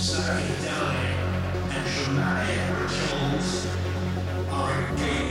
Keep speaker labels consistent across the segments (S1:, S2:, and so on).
S1: psychedelic and shamanic rituals are gateway.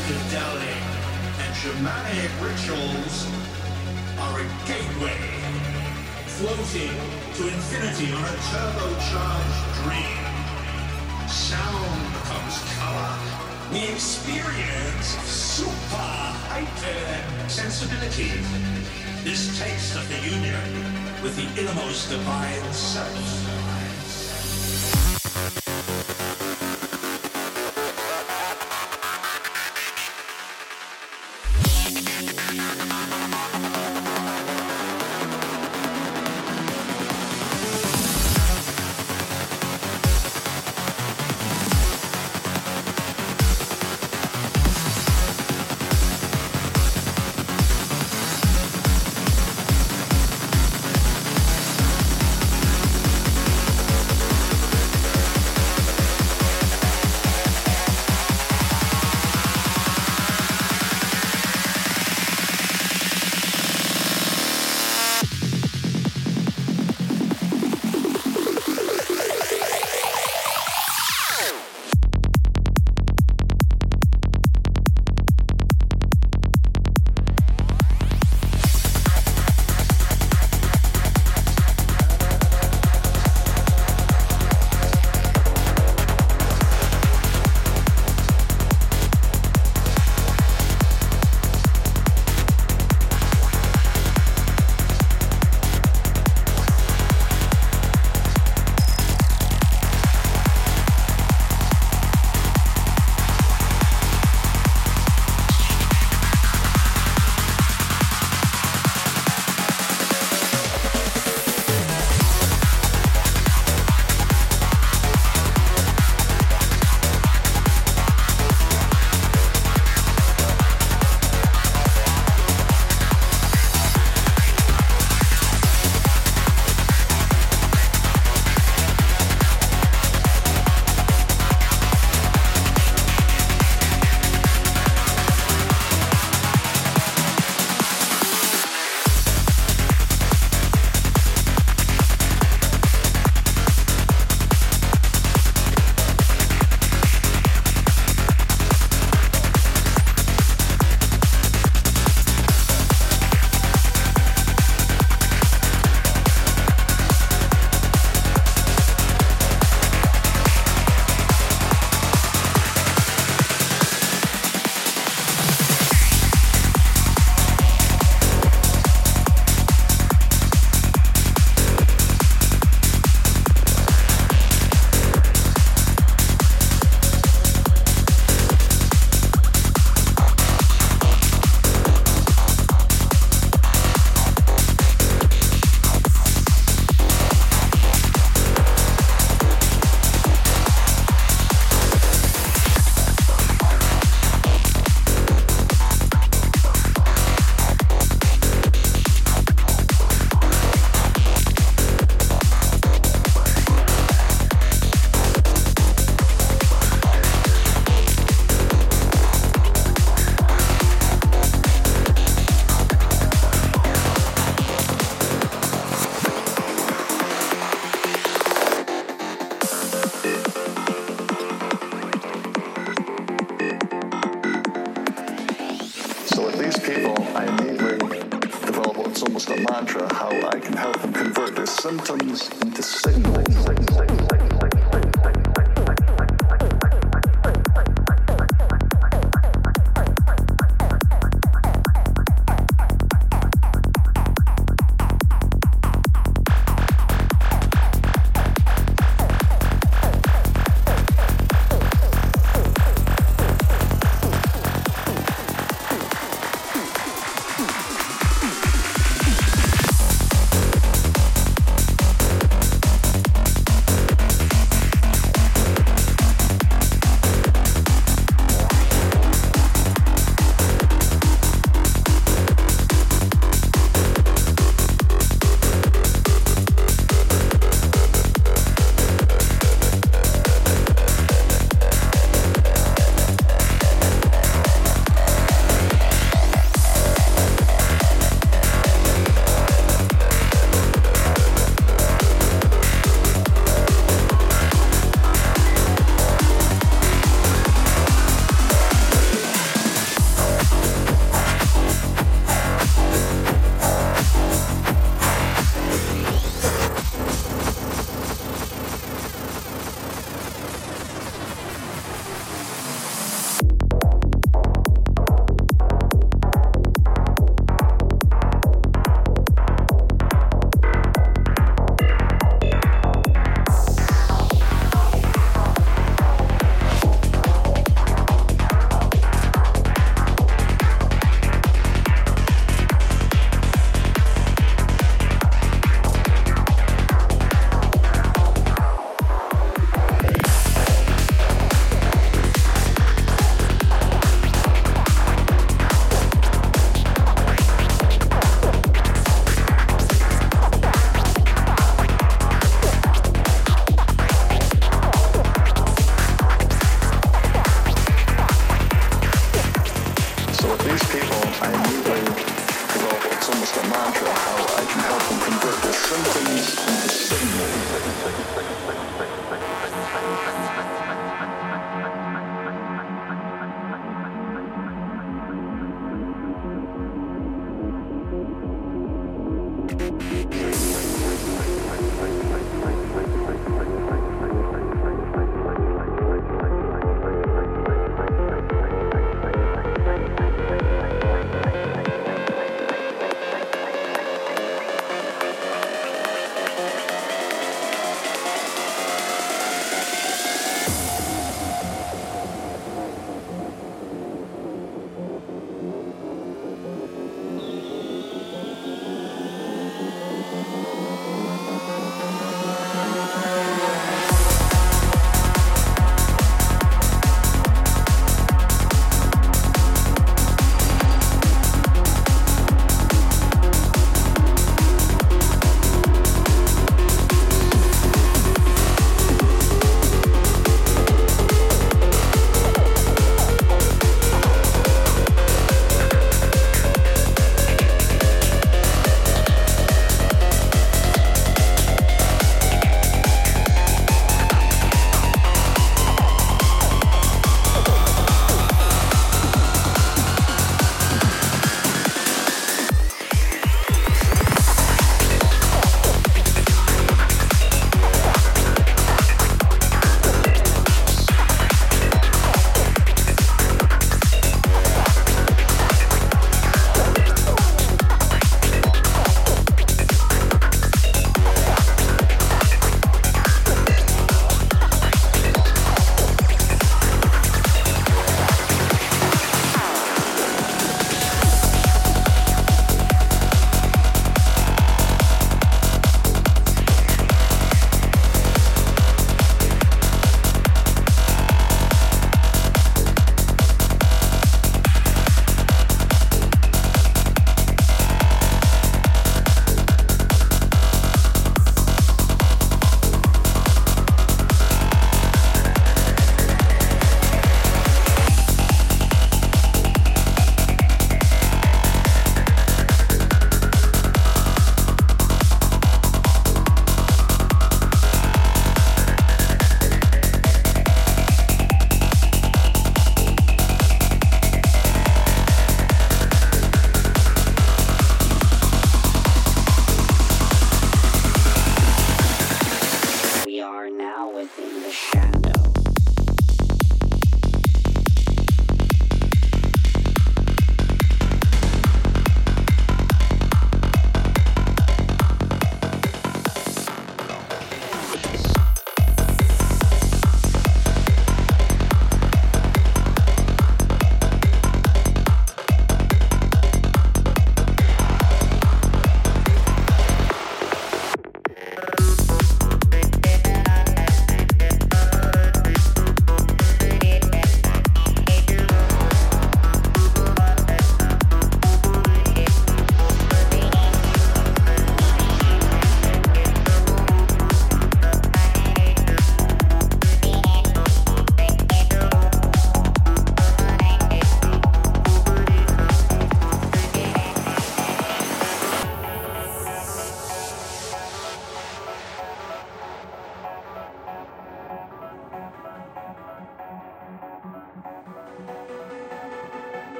S1: Psychedelic and shamanic rituals are a gateway floating to infinity on a turbocharged dream. Sound becomes color. We experience super hyper sensibility. This taste of the union with the innermost divine self.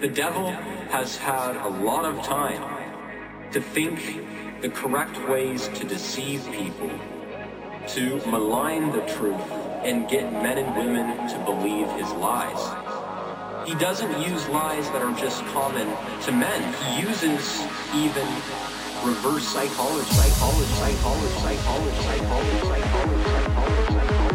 S2: The
S3: devil has had a lot of time to think the correct ways to deceive people, to malign the truth, and get men and women to believe his lies. He doesn't use lies that are just common to men. He uses even reverse psychology, psychology, psychology, psychology, psychology, psychology, psychology.